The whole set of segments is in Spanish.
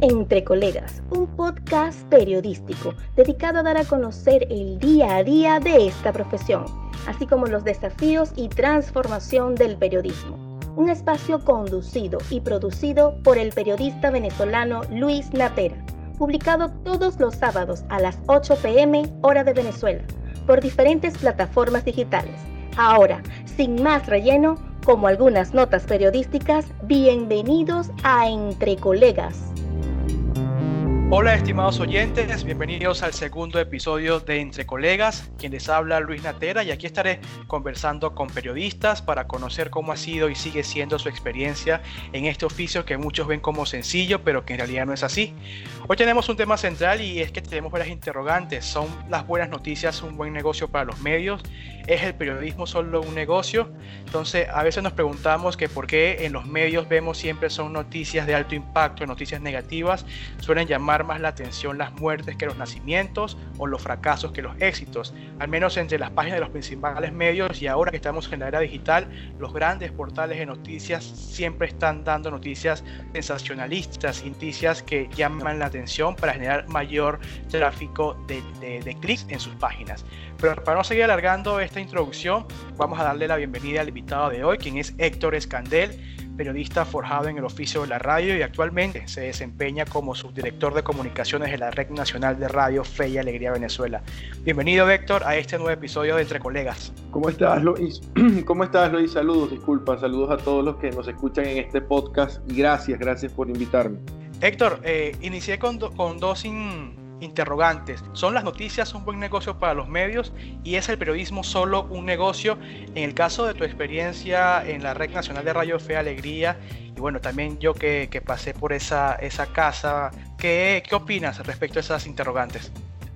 Entre Colegas, un podcast periodístico dedicado a dar a conocer el día a día de esta profesión, así como los desafíos y transformación del periodismo. Un espacio conducido y producido por el periodista venezolano Luis Natera, publicado todos los sábados a las 8 pm hora de Venezuela, por diferentes plataformas digitales. Ahora, sin más relleno, como algunas notas periodísticas, bienvenidos a Entre Colegas. Hola estimados oyentes, bienvenidos al segundo episodio de Entre Colegas, quien les habla Luis Natera y aquí estaré conversando con periodistas para conocer cómo ha sido y sigue siendo su experiencia en este oficio que muchos ven como sencillo pero que en realidad no es así. Hoy tenemos un tema central y es que tenemos varias interrogantes. ¿Son las buenas noticias un buen negocio para los medios? ¿Es el periodismo solo un negocio? Entonces a veces nos preguntamos que por qué en los medios vemos siempre son noticias de alto impacto, noticias negativas, suelen llamar más la atención las muertes que los nacimientos o los fracasos que los éxitos. Al menos entre las páginas de los principales medios y ahora que estamos en la era digital, los grandes portales de noticias siempre están dando noticias sensacionalistas, noticias que llaman la atención para generar mayor tráfico de, de clics en sus páginas. Pero para no seguir alargando esta introducción, vamos a darle la bienvenida al invitado de hoy, quien es Héctor Escandel periodista forjado en el oficio de la radio y actualmente se desempeña como subdirector de comunicaciones de la Red Nacional de Radio Fe y Alegría Venezuela. Bienvenido, Héctor, a este nuevo episodio de Entre Colegas. ¿Cómo estás, Luis? ¿Cómo estás, Luis? Saludos, disculpa, saludos a todos los que nos escuchan en este podcast y gracias, gracias por invitarme. Héctor, eh, inicié con, con dos interrogantes. ¿Son las noticias un buen negocio para los medios y es el periodismo solo un negocio? En el caso de tu experiencia en la Red Nacional de Radio Fe Alegría y bueno, también yo que, pasé por esa, esa casa, ¿qué, ¿qué opinas respecto a esas interrogantes?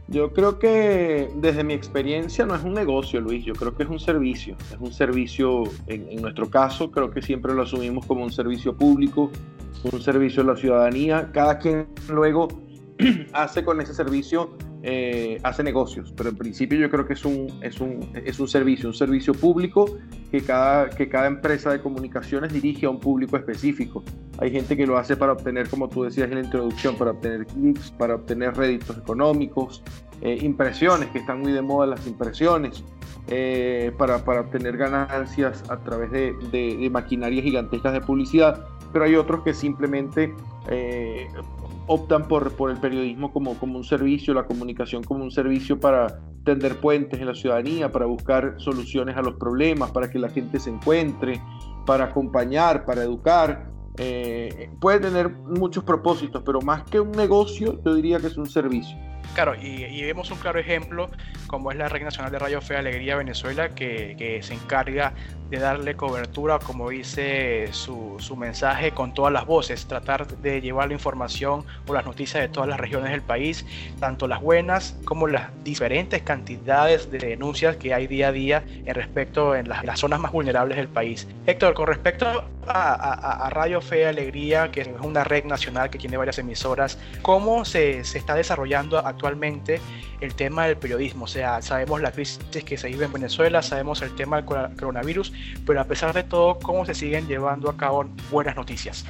Yo creo que desde mi experiencia no es un negocio, Luis, yo creo que es un servicio. Es un servicio, en, en, nuestro caso, creo que siempre lo asumimos como un servicio público, un servicio a la ciudadanía. Cada quien luego hace con ese servicio, eh, hace negocios, pero en principio yo creo que es un, es un, es un servicio, un servicio público que cada, que cada empresa de comunicaciones dirige a un público específico. Hay gente que lo hace para obtener, como tú decías en la introducción, para obtener clics, para obtener réditos económicos, eh, impresiones, que están muy de moda las impresiones, eh, para, para, obtener ganancias a través de, de, de, maquinarias gigantescas de publicidad, pero hay otros que simplemente optan por, por el periodismo como, como un servicio, la comunicación como un servicio para tender puentes en la ciudadanía, para buscar soluciones a los problemas, para que la gente se encuentre, para acompañar, para educar. Eh, puede tener muchos propósitos, pero más que un negocio, yo diría que es un servicio. Claro, y, vemos un claro ejemplo como es la Red Nacional de Radio Fe Alegría Venezuela, que, que se encarga de darle cobertura, como dice su, su, mensaje, con todas las voces, tratar de llevar la información o las noticias de todas las regiones del país, tanto las buenas como las diferentes cantidades de denuncias que hay día a día en respecto en las, las zonas más vulnerables del país. Héctor, con respecto a, a, a, Radio Fe Alegría, que es una red nacional que tiene varias emisoras, ¿cómo se, se está desarrollando actualmente el tema del periodismo? O sea, sabemos la crisis que se vive en Venezuela, sabemos el tema del coronavirus, pero a pesar de todo, ¿cómo se siguen llevando a cabo buenas noticias?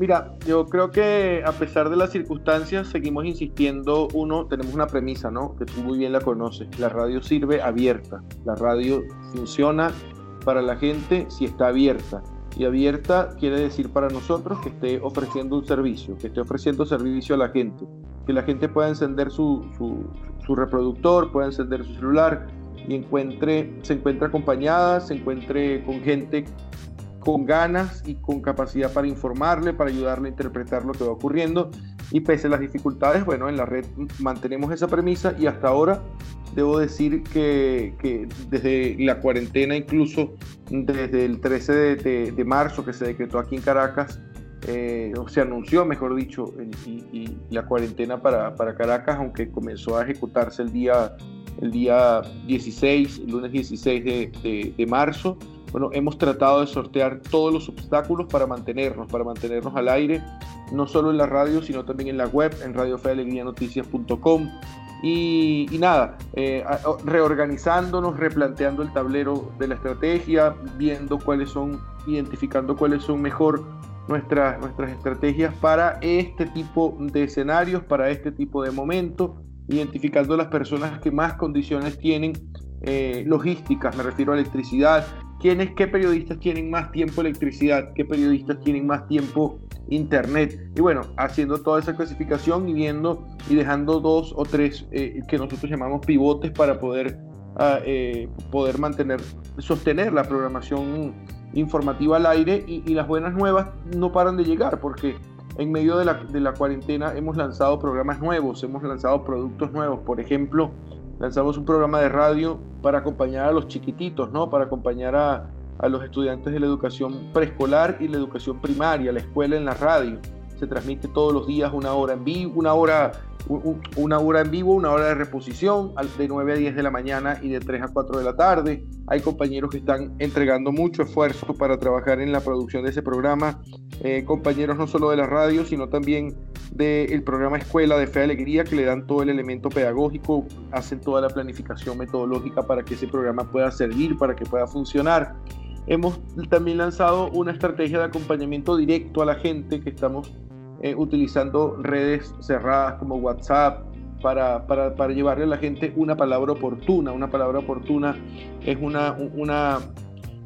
Mira, yo creo que a pesar de las circunstancias, seguimos insistiendo. Uno, tenemos una premisa, ¿no? Que tú muy bien la conoces. La radio sirve abierta. La radio funciona para la gente si está abierta. Y abierta quiere decir para nosotros que esté ofreciendo un servicio, que esté ofreciendo servicio a la gente. Que la gente pueda encender su, reproductor, pueda encender su celular, y encuentre, se encuentre acompañada, se encuentre con gente con ganas y con capacidad para informarle, para ayudarle a interpretar lo que va ocurriendo. Y pese a las dificultades, bueno, en la red mantenemos esa premisa y hasta ahora debo decir que, que desde la cuarentena, incluso desde el 13 de, de, marzo que se decretó aquí en Caracas, eh, se anunció, mejor dicho, y, y la cuarentena para, para Caracas, aunque comenzó a ejecutarse el día el día 16, el lunes 16 de, de, marzo. Bueno, hemos tratado de sortear todos los obstáculos para mantenernos, para mantenernos al aire, no solo en la radio, sino también en la web, en radiofealegrianoticias.com. Y, nada, eh, reorganizándonos, replanteando el tablero de la estrategia, viendo cuáles son, identificando cuáles son mejor nuestras, nuestras estrategias para este tipo de escenarios, para este tipo de momentos, identificando las personas que más condiciones tienen eh, logísticas, me refiero a electricidad, quiénes, qué periodistas tienen más tiempo electricidad, qué periodistas tienen más tiempo internet. Y bueno, haciendo toda esa clasificación y viendo y dejando dos o tres eh, que nosotros llamamos pivotes para poder, ah, eh, poder mantener, sostener la programación informativa al aire y, y, las buenas nuevas no paran de llegar porque en medio de la, de la cuarentena hemos lanzado programas nuevos, hemos lanzado productos nuevos. Por ejemplo, lanzamos un programa de radio para acompañar a los chiquititos, ¿no? Para acompañar a, a los estudiantes de la educación preescolar y la educación primaria, la escuela en la radio. Se transmite todos los días una hora en vivo, una hora, una hora en vivo, una hora de reposición de 9 a 10 de la mañana y de 3 a 4 de la tarde. Hay compañeros que están entregando mucho esfuerzo para trabajar en la producción de ese programa. Eh, compañeros no solo de la radio, sino también del programa Escuela de Fe y Alegría, que le dan todo el elemento pedagógico, hacen toda la planificación metodológica para que ese programa pueda servir, para que pueda funcionar. Hemos también lanzado una estrategia de acompañamiento directo a la gente que estamos eh, utilizando redes cerradas como WhatsApp para, para, para, llevarle a la gente una palabra oportuna. Una palabra oportuna es una, una,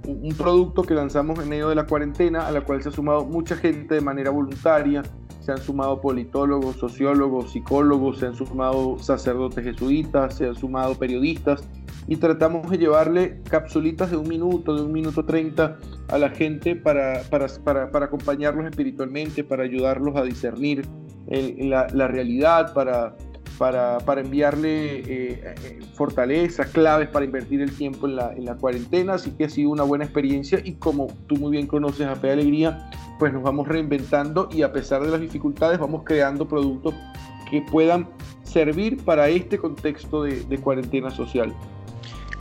un producto que lanzamos en medio de la cuarentena a la cual se ha sumado mucha gente de manera voluntaria se han sumado politólogos, sociólogos, psicólogos, se han sumado sacerdotes jesuitas, se han sumado periodistas y tratamos de llevarle capsulitas de un minuto, de un minuto treinta a la gente para, para, para, para acompañarlos espiritualmente, para ayudarlos a discernir la, la, realidad, para, para, para enviarle eh, eh, fortalezas, claves para invertir el tiempo en la, en la cuarentena. Así que ha sido una buena experiencia y como tú muy bien conoces a Fe Alegría, pues nos vamos reinventando y a pesar de las dificultades vamos creando productos que puedan servir para este contexto de, de cuarentena social.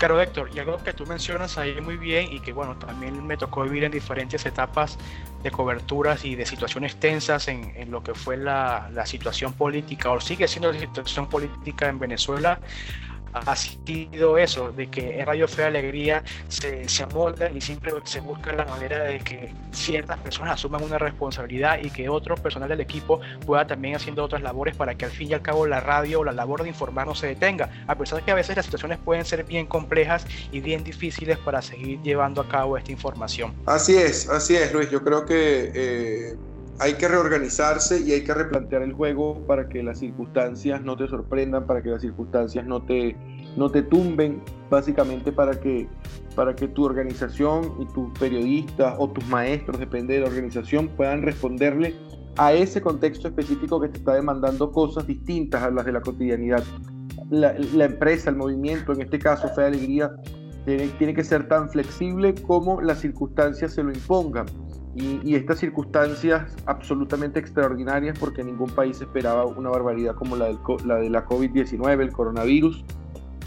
Claro, Héctor, y algo que tú mencionas ahí muy bien y que bueno, también me tocó vivir en diferentes etapas de coberturas y de situaciones tensas en, lo que fue la, la, situación política o sigue siendo la situación política en Venezuela ha sido eso, de que en Radio Fe Alegría se, se amolda y siempre se busca la manera de que ciertas personas asuman una responsabilidad y que otro personal del equipo pueda también haciendo otras labores para que al fin y al cabo la radio o la labor de informar no se detenga, a pesar de que a veces las situaciones pueden ser bien complejas y bien difíciles para seguir llevando a cabo esta información. Así es, así es, Luis, yo creo que... Eh hay que reorganizarse y hay que replantear el juego para que las circunstancias no te sorprendan, para que las circunstancias no te, no te tumben, básicamente para que, para que tu organización y tus periodistas o tus maestros, depende de la organización, puedan responderle a ese contexto específico que te está demandando cosas distintas a las de la cotidianidad. La, empresa, el movimiento, en este caso Fe de Alegría, tiene que ser tan flexible como las circunstancias se lo impongan y, estas circunstancias absolutamente extraordinarias porque ningún país esperaba una barbaridad como la, del, la de la COVID-19, el coronavirus.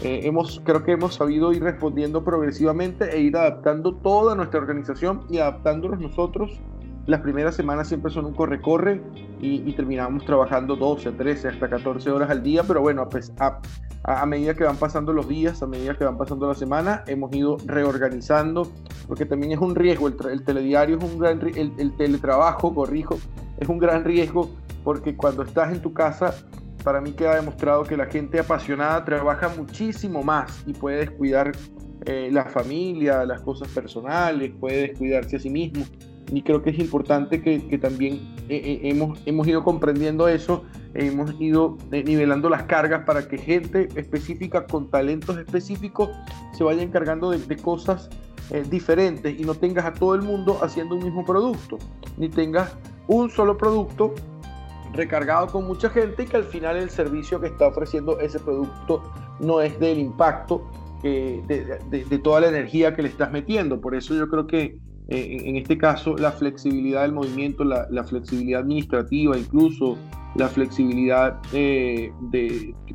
Eh, hemos, creo que hemos sabido ir respondiendo progresivamente e ir adaptando toda nuestra organización y adaptándonos nosotros. Las primeras semanas siempre son un corre-corre y, y, terminamos trabajando 12, 13, hasta 14 horas al día, pero bueno, pues a, medida que van pasando los días, a medida que van pasando la semana, hemos ido reorganizando, porque también es un riesgo, el, telediario es un gran, el, el teletrabajo, corrijo, es un gran riesgo, porque cuando estás en tu casa, para mí queda demostrado que la gente apasionada trabaja muchísimo más y puede descuidar eh, la familia, las cosas personales, puede descuidarse a sí mismo y creo que es importante que, que también eh, eh, hemos, hemos ido comprendiendo eso, hemos ido eh, nivelando las cargas para que gente específica con talentos específicos se vaya encargando de, de cosas diferentes y no tengas a todo el mundo haciendo un mismo producto, ni tengas un solo producto recargado con mucha gente y que al final el servicio que está ofreciendo ese producto no es del impacto de, de, de, toda la energía que le estás metiendo. Por eso yo creo que eh, en este caso la flexibilidad del movimiento, la, flexibilidad administrativa, incluso la flexibilidad eh,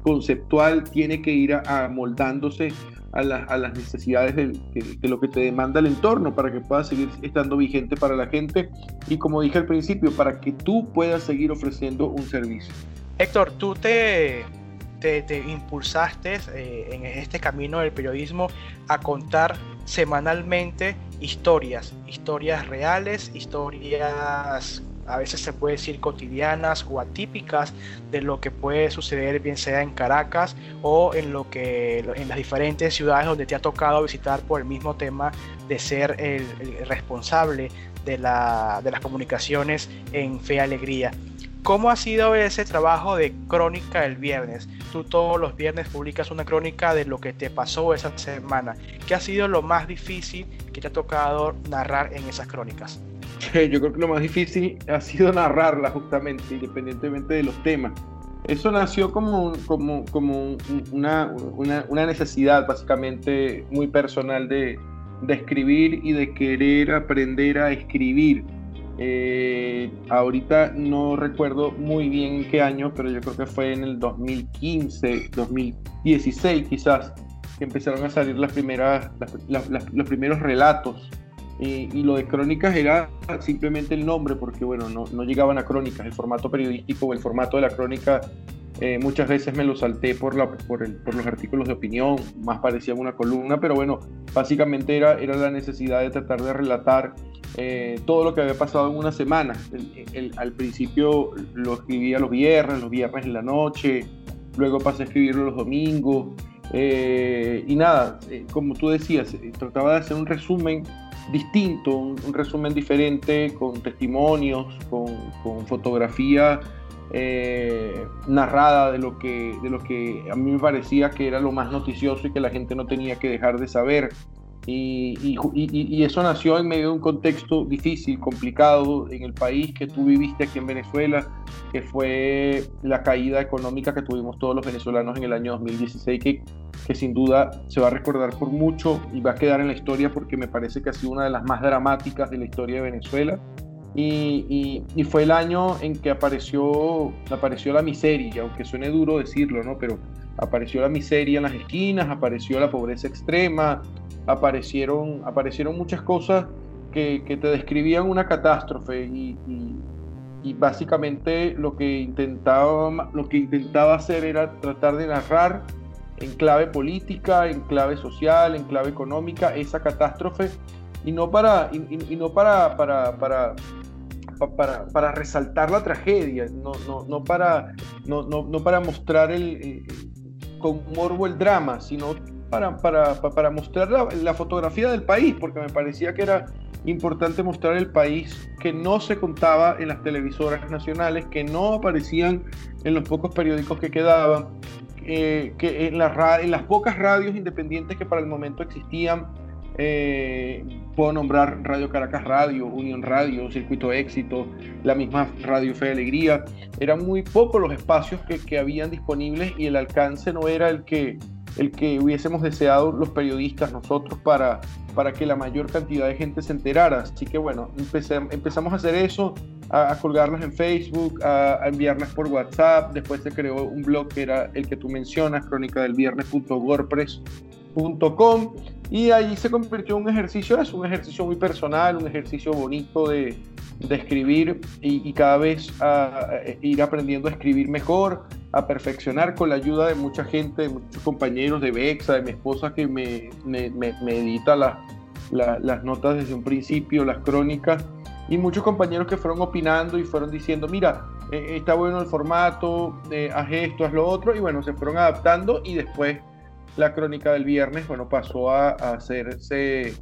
conceptual tiene que ir amoldándose a, las necesidades de, lo que te demanda el entorno para que pueda seguir estando vigente para la gente y como dije al principio, para que tú puedas seguir ofreciendo un servicio. Héctor, tú te te, impulsaste eh, en este camino del periodismo a contar semanalmente historias, historias reales, historias a veces se puede decir cotidianas o atípicas de lo que puede suceder bien sea en Caracas o en lo que en las diferentes ciudades donde te ha tocado visitar por el mismo tema de ser el, responsable de, la, de las comunicaciones en Fe Alegría. ¿Cómo ha sido ese trabajo de crónica del viernes? Tú todos los viernes publicas una crónica de lo que te pasó esa semana. ¿Qué ha sido lo más difícil que te ha tocado narrar en esas crónicas? Yo creo que lo más difícil ha sido narrarla justamente, independientemente de los temas. Eso nació como, como, como una, una, necesidad básicamente muy personal de, de escribir y de querer aprender a escribir eh, ahorita no recuerdo muy bien en qué año, pero yo creo que fue en el 2015, 2016 quizás, que empezaron a salir las primeras, los primeros relatos. Y, lo de crónicas era simplemente el nombre, porque bueno, no, llegaban a crónicas. El formato periodístico o el formato de la crónica eh, muchas veces me lo salté por, los artículos de opinión, más parecía una columna, pero bueno, básicamente era la necesidad de tratar de relatar eh, todo lo que había pasado en una semana. al principio lo escribía los viernes, los viernes en la noche, luego pasé a escribirlo los domingos. Eh, y nada, eh, como tú decías, trataba de hacer un resumen distinto, un, resumen diferente, con testimonios, con, con fotografía narrada de lo, que, de lo que a mí me parecía que era lo más noticioso y que la gente no tenía que dejar de saber. Y, y, eso nació en medio de un contexto difícil, complicado en el país que tú viviste aquí en Venezuela, que fue la caída económica que tuvimos todos los venezolanos en el año 2016, que, que sin duda se va a recordar por mucho y va a quedar en la historia porque me parece que ha sido una de las más dramáticas de la historia de Venezuela. Y, y, fue el año en que apareció, apareció la miseria, aunque suene duro decirlo, ¿no? Pero apareció la miseria en las esquinas, apareció la pobreza extrema, aparecieron, aparecieron muchas cosas que, te describían una catástrofe y, básicamente lo que, intentaba, lo que intentaba hacer era tratar de narrar en clave política, en clave social, en clave económica esa catástrofe. Y no para, y, no para, para, para para, para, resaltar la tragedia, no, no, no para, no, no, para mostrar el, con morbo el drama, sino para, para, para mostrar la, fotografía del país, porque me parecía que era importante mostrar el país que no se contaba en las televisoras nacionales, que no aparecían en los pocos periódicos que quedaban, que en, la, en las pocas radios independientes que para el momento existían, eh, puedo nombrar Radio Caracas Radio, Unión Radio, Circuito Éxito, la misma Radio Fe de Alegría. Eran muy pocos los espacios que, que habían disponibles y el alcance no era el que, el que hubiésemos deseado los periodistas nosotros para, para que la mayor cantidad de gente se enterara. Así que bueno, empezamos a hacer eso, a, colgarlas en Facebook, a, enviarlas por WhatsApp. Después se creó un blog que era el que tú mencionas, crónica del viernes.wordpress.com. Y ahí se convirtió en un ejercicio, es un ejercicio muy personal, un ejercicio bonito de, de escribir y, cada vez ir aprendiendo a escribir mejor, a perfeccionar con la ayuda de mucha gente, de muchos compañeros de Bexa, de mi esposa que me, me, me, edita las notas desde un principio, las crónicas, y muchos compañeros que fueron opinando y fueron diciendo, mira, eh, está bueno el formato, eh, haz esto, haz lo otro, y bueno, se fueron adaptando y después la crónica del viernes, bueno, pasó a, hacerse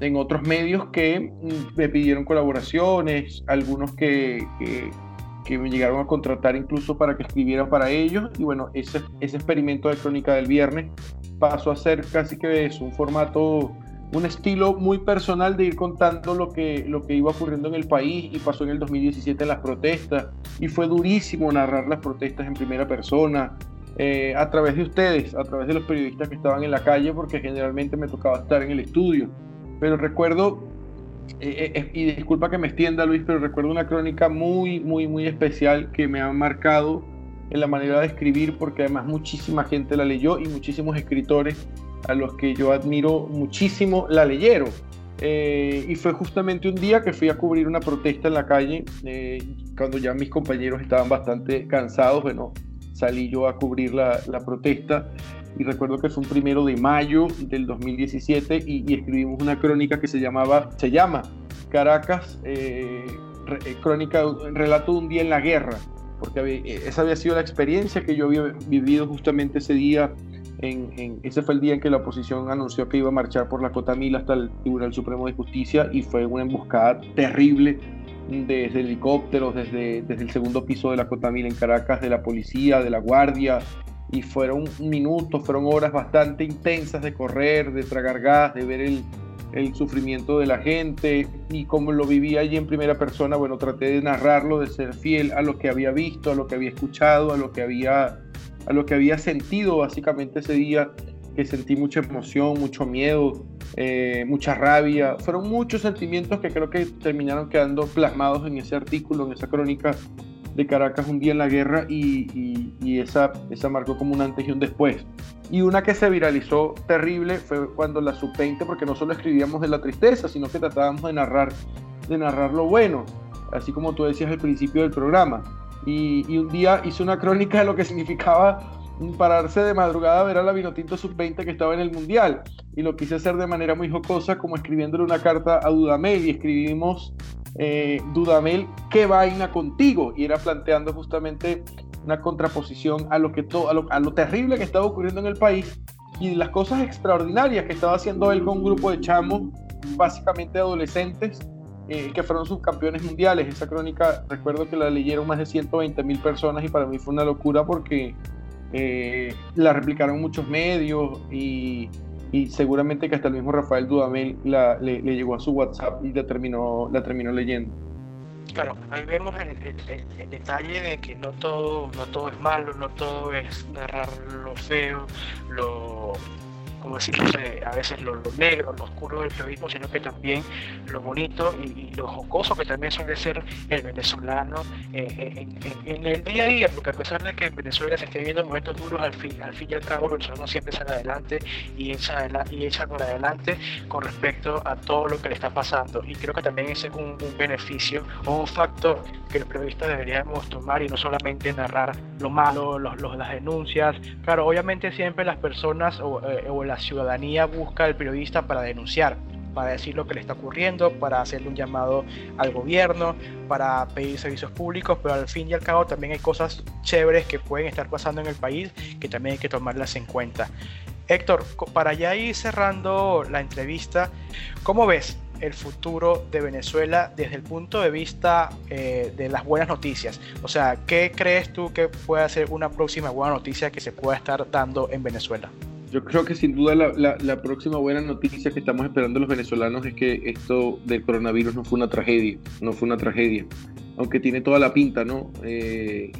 en otros medios que mm, me pidieron colaboraciones, algunos que, me llegaron a contratar incluso para que escribiera para ellos. Y bueno, ese, experimento de crónica del viernes pasó a ser casi que es un formato, un estilo muy personal de ir contando lo que, lo que iba ocurriendo en el país y pasó en el 2017 las protestas y fue durísimo narrar las protestas en primera persona. Eh, a través de ustedes, a través de los periodistas que estaban en la calle, porque generalmente me tocaba estar en el estudio. Pero recuerdo eh, eh, y disculpa que me extienda, Luis, pero recuerdo una crónica muy, muy, muy especial que me ha marcado en la manera de escribir, porque además muchísima gente la leyó y muchísimos escritores a los que yo admiro muchísimo la leyeron. Y fue justamente un día que fui a cubrir una protesta en la calle, cuando ya mis compañeros estaban bastante cansados. Bueno, salí yo a cubrir la, la protesta y recuerdo que fue un primero de mayo del 2017 y, escribimos una crónica que se llamaba, se llama Caracas, eh, eh, crónica, relato de un día en la guerra, porque eh, esa había sido la experiencia que yo había vivido justamente ese día. En, ese fue el día en que la oposición anunció que iba a marchar por la Cota Mil hasta el Tribunal Supremo de Justicia y fue una emboscada terrible desde helicópteros, desde, desde el segundo piso de la Cota Mil en Caracas, de la policía, de la guardia, y fueron minutos, fueron horas bastante intensas de correr, de tragar gas, de ver el, el sufrimiento de la gente y como lo viví allí en primera persona, bueno, traté de narrarlo, de ser fiel a lo que había visto, a lo que había escuchado, a lo que había, a lo que había sentido básicamente ese día, que sentí mucha emoción, mucho miedo, eh, mucha rabia, fueron muchos sentimientos que creo que terminaron quedando plasmados en ese artículo, en esa crónica de Caracas un día en la guerra y, esa, esa marcó como un antes y un después. Y una que se viralizó terrible fue cuando la sub-20, porque no solo escribíamos de la tristeza, sino que tratábamos de narrar, de narrar lo bueno, así como tú decías al principio del programa. Y, y un día hice una crónica de lo que significaba pararse de madrugada a ver a la Vinotinto sub-20 que estaba en el Mundial. Y lo quise hacer de manera muy jocosa, como escribiéndole una carta a Dudamel. Y escribimos eh, Dudamel, ¿qué vaina contigo? Y era planteando justamente una contraposición a lo, que todo, a lo, terrible que estaba ocurriendo en el país y las cosas extraordinarias que estaba haciendo él con un grupo de chamos, básicamente adolescentes, eh, que fueron subcampeones mundiales. Esa crónica, recuerdo que la leyeron más de 120 mil personas y para mí fue una locura porque eh, la replicaron muchos medios y y seguramente que hasta el mismo Rafael Dudamel la, le, llegó a su WhatsApp y la terminó, la terminó leyendo. Claro, ahí vemos el, el, detalle de que no todo, no todo es malo, no todo es narrar lo feo, lo, como decirlo, a veces lo, negro, lo oscuro del periodismo, sino que también lo bonito y, lo jocoso que también suele ser el venezolano eh, eh, en, el día a día, porque a pesar de que en Venezuela se esté viendo momentos duros, al fin, al fin y al cabo el venezolano siempre sale adelante y echa, y echa por adelante con respecto a todo lo que le está pasando. Y creo que también ese es un, beneficio o un factor que los periodistas deberíamos tomar y no solamente narrar lo malo, los, las denuncias. Claro, obviamente siempre las personas o, eh, o ciudadanía busca al periodista para denunciar, para decir lo que le está ocurriendo, para hacerle un llamado al gobierno, para pedir servicios públicos, pero al fin y al cabo también hay cosas chéveres que pueden estar pasando en el país que también hay que tomarlas en cuenta. Héctor, para ya ir cerrando la entrevista, ¿cómo ves el futuro de Venezuela desde el punto de vista eh, de las buenas noticias? O sea, ¿qué crees tú que puede ser una próxima buena noticia que se pueda estar dando en Venezuela? Yo creo que sin duda la, próxima buena noticia que estamos esperando los venezolanos es que esto del coronavirus no fue una tragedia, no fue una tragedia, aunque tiene toda la pinta, ¿no? Eh,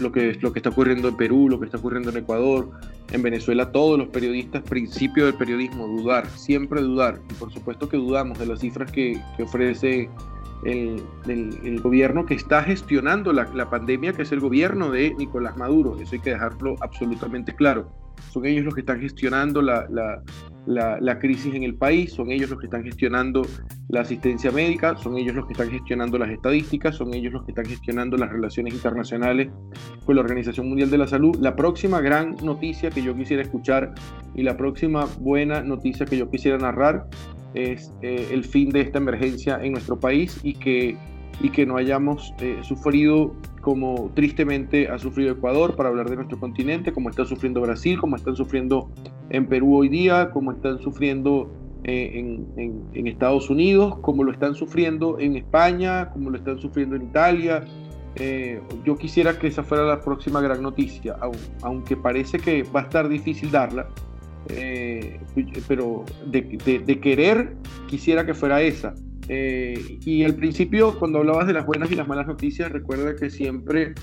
lo, que, lo que está ocurriendo en Perú, lo que está ocurriendo en Ecuador, en Venezuela, todos los periodistas, principio del periodismo, dudar, siempre dudar, y por supuesto que dudamos de las cifras que, ofrece el, gobierno que está gestionando la pandemia, que es el gobierno de Nicolás Maduro, eso hay que dejarlo absolutamente claro son ellos los que están gestionando la, la, crisis en el país, son ellos los que están gestionando la asistencia médica, son ellos los que están gestionando las estadísticas, son ellos los que están gestionando las relaciones internacionales con la Organización Mundial de la Salud. La próxima gran noticia que yo quisiera escuchar y la próxima buena noticia que yo quisiera narrar es eh, el fin de esta emergencia en nuestro país y que, y que no hayamos eh, sufrido como tristemente ha sufrido Ecuador, para hablar de nuestro continente, como está sufriendo Brasil, como están sufriendo en Perú hoy día, como están sufriendo eh, en, Estados Unidos, como lo están sufriendo en España, como lo están sufriendo en Italia. Eh, yo quisiera que esa fuera la próxima gran noticia, aunque parece que va a estar difícil darla, eh, pero de querer quisiera que fuera esa eh, y al principio, cuando hablabas de las buenas y las malas noticias, recuerda que siempre,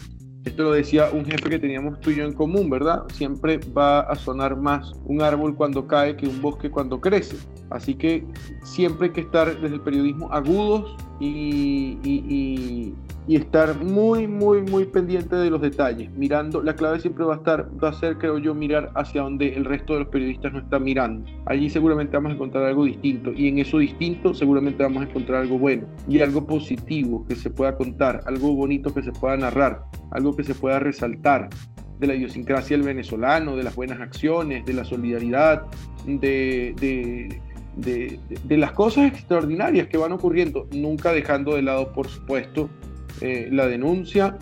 esto lo decía un jefe que teníamos tú y yo en común, ¿verdad? Siempre va a sonar más un árbol cuando cae que un bosque cuando crece. Así que siempre hay que estar desde el periodismo agudos y, y estar muy, muy, muy pendiente de los detalles. Mirando, la clave siempre va a estar, va a ser, creo yo, mirar hacia donde el resto de los periodistas no están mirando. Allí seguramente vamos a encontrar algo distinto y en eso distinto seguramente vamos a encontrar algo bueno y algo positivo que se pueda contar, algo bonito que se pueda narrar, algo que se pueda resaltar. de la idiosincrasia del venezolano, de las buenas acciones, de la solidaridad, de, de, las cosas extraordinarias que van ocurriendo, nunca dejando de lado, por supuesto, eh, la denuncia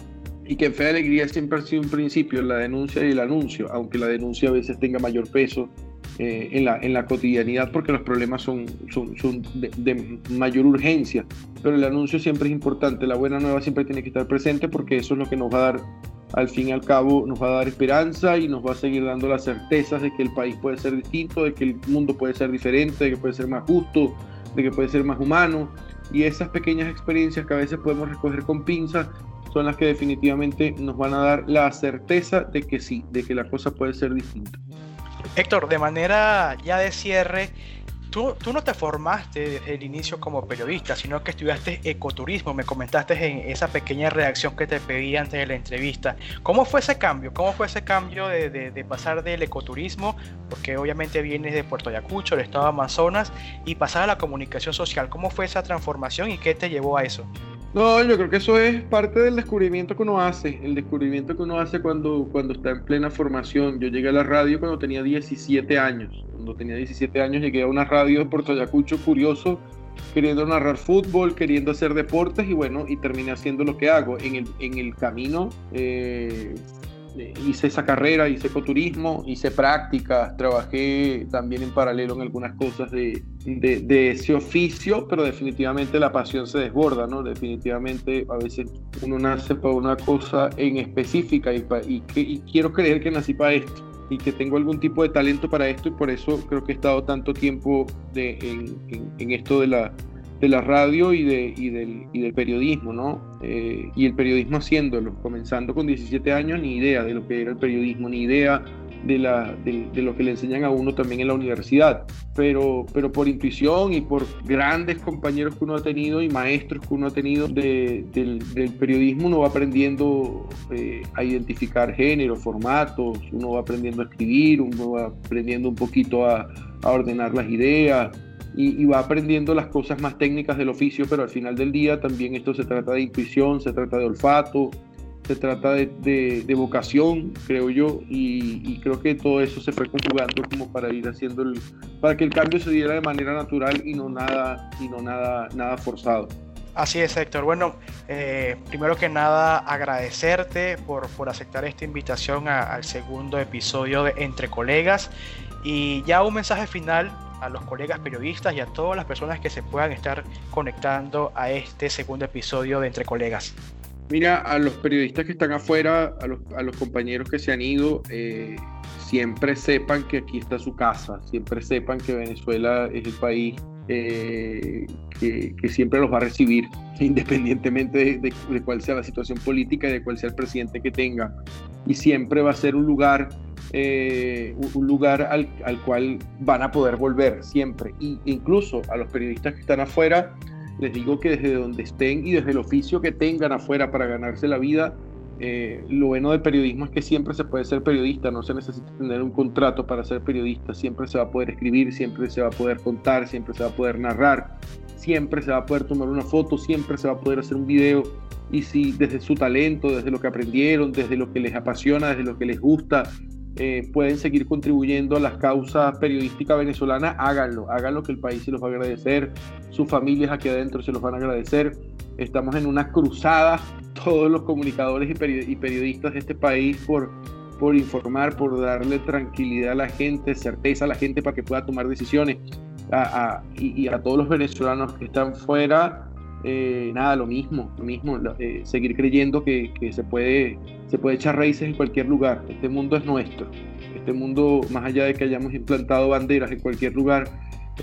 y que en Fe de Alegría siempre ha sido un principio, la denuncia y el anuncio, aunque la denuncia a veces tenga mayor peso eh, en, la, en la cotidianidad porque los problemas son, son, son de, mayor urgencia, pero el anuncio siempre es importante, la buena nueva siempre tiene que estar presente porque eso es lo que nos va a dar, al fin y al cabo, nos va a dar esperanza y nos va a seguir dando las certezas de que el país puede ser distinto, de que el mundo puede ser diferente, de que puede ser más justo, de que puede ser más humano. Y esas pequeñas experiencias que a veces podemos recoger con pinzas son las que definitivamente nos van a dar la certeza de que sí, de que la cosa puede ser distinta. Héctor, de manera ya de cierre, tú, tú, no te formaste desde el inicio como periodista, sino que estudiaste ecoturismo. Me comentaste en esa pequeña reacción que te pedí antes de la entrevista. ¿Cómo fue ese cambio? ¿Cómo fue ese cambio de, de, pasar del ecoturismo, porque obviamente vienes de Puerto Ayacucho, del estado de Amazonas, y pasar a la comunicación social? ¿Cómo fue esa transformación y qué te llevó a eso? No, yo creo que eso es parte del descubrimiento que uno hace, el descubrimiento que uno hace cuando, cuando está en plena formación. Yo llegué a la radio cuando tenía 17 años. Cuando tenía 17 años llegué a una radio de Puerto Ayacucho curioso, queriendo narrar fútbol, queriendo hacer deportes y bueno, y terminé haciendo lo que hago. En el, en el camino eh, hice esa carrera, hice ecoturismo, hice prácticas, trabajé también en paralelo en algunas cosas de, de, ese oficio, pero definitivamente la pasión se desborda, ¿no? Definitivamente a veces uno nace para una cosa en específica y, quiero creer que nací para esto y que tengo algún tipo de talento para esto y por eso creo que he estado tanto tiempo en, en esto de la, de la radio y, de, y, del, y del periodismo, ¿no? Eh, y el periodismo haciéndolo, comenzando con 17 años, ni idea de lo que era el periodismo, ni idea de, la, de, lo que le enseñan a uno también en la universidad, pero, pero por intuición y por grandes compañeros que uno ha tenido y maestros que uno ha tenido del, del, periodismo, uno va aprendiendo eh, a identificar géneros, formatos, uno va aprendiendo a escribir, uno va aprendiendo un poquito a, a ordenar las ideas, y, va aprendiendo las cosas más técnicas del oficio, pero al final del día también esto se trata de intuición, se trata de olfato, se trata de, de, vocación, creo yo, y, creo que todo eso se fue conjugando como para ir haciendo el, para que el cambio se diera de manera natural y no nada, y no nada, nada forzado. Así es, Héctor. Bueno, eh, primero que nada agradecerte por, por aceptar esta invitación al segundo episodio de Entre Colegas y ya un mensaje final a los colegas periodistas y a todas las personas que se puedan estar conectando a este segundo episodio de Entre Colegas. Mira, a los periodistas que están afuera, a los, compañeros que se han ido, eh, siempre sepan que aquí está su casa, siempre sepan que Venezuela es el país eh, que, siempre los va a recibir, independientemente de, cuál sea la situación política y de cuál sea el presidente que tenga. Y siempre va a ser un lugar eh, un lugar al, al, cual van a poder volver siempre. E incluso a los periodistas que están afuera, les digo que desde donde estén y desde el oficio que tengan afuera para ganarse la vida, eh, lo bueno del periodismo es que siempre se puede ser periodista, no se necesita tener un contrato para ser periodista, siempre se va a poder escribir, siempre se va a poder contar, siempre se va a poder narrar, siempre se va a poder tomar una foto, siempre se va a poder hacer un video. Y si desde su talento, desde lo que aprendieron, desde lo que les apasiona, desde lo que les gusta, eh, pueden seguir contribuyendo a las causas periodísticas venezolanas, háganlo, háganlo que el país se los va a agradecer, sus familias aquí adentro se los van a agradecer. Estamos en una cruzada, todos los comunicadores y, periodistas de este país, por, por informar, por darle tranquilidad a la gente, certeza a la gente para que pueda tomar decisiones. y, a todos los venezolanos que están fuera, eh, nada, lo mismo, lo mismo, eh, seguir creyendo que, que, se, puede, se puede echar raíces en cualquier lugar. Este mundo es nuestro. Este mundo, más allá de que hayamos implantado banderas en cualquier lugar,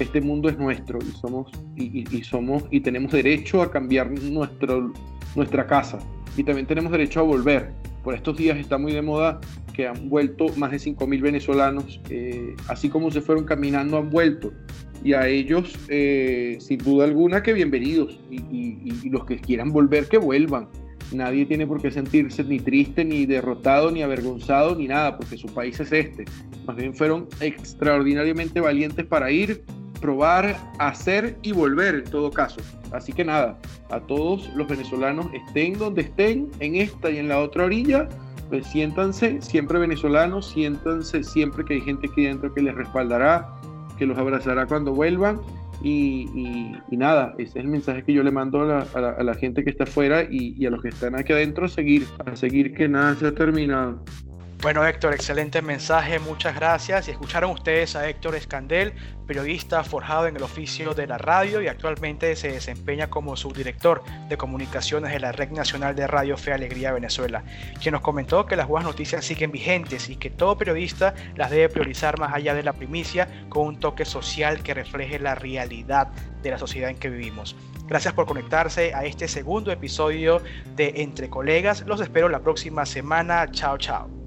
este mundo es nuestro y somos y, y, somos y tenemos derecho a cambiar nuestro, nuestra casa y también tenemos derecho a volver. Por estos días está muy de moda que han vuelto más de 5.000 venezolanos, eh, así como se fueron caminando, han vuelto y a ellos, eh, sin duda alguna, que bienvenidos. Y, los que quieran volver, que vuelvan. Nadie tiene por qué sentirse ni triste, ni derrotado, ni avergonzado, ni nada, porque su país es este. Más bien fueron extraordinariamente valientes para ir, probar, hacer y volver en todo caso. Así que nada, a todos los venezolanos, estén donde estén, en esta y en la otra orilla, pues siéntanse siempre venezolanos, siéntanse siempre que hay gente aquí dentro que les respaldará, que los abrazará cuando vuelvan. Y, nada, ese es el mensaje que yo le mando a la, gente que está afuera y, y, a los que están aquí adentro, a seguir, a seguir que nada se ha terminado. Bueno, Héctor, excelente mensaje, muchas gracias. Y escucharon ustedes a Héctor Escandel, periodista forjado en el oficio de la radio y actualmente se desempeña como subdirector de comunicaciones de la Red Nacional de Radio Fe Alegría Venezuela, quien nos comentó que las buenas noticias siguen vigentes y que todo periodista las debe priorizar más allá de la primicia con un toque social que refleje la realidad de la sociedad en que vivimos. Gracias por conectarse a este segundo episodio de Entre Colegas. Los espero la próxima semana. Chao, chao.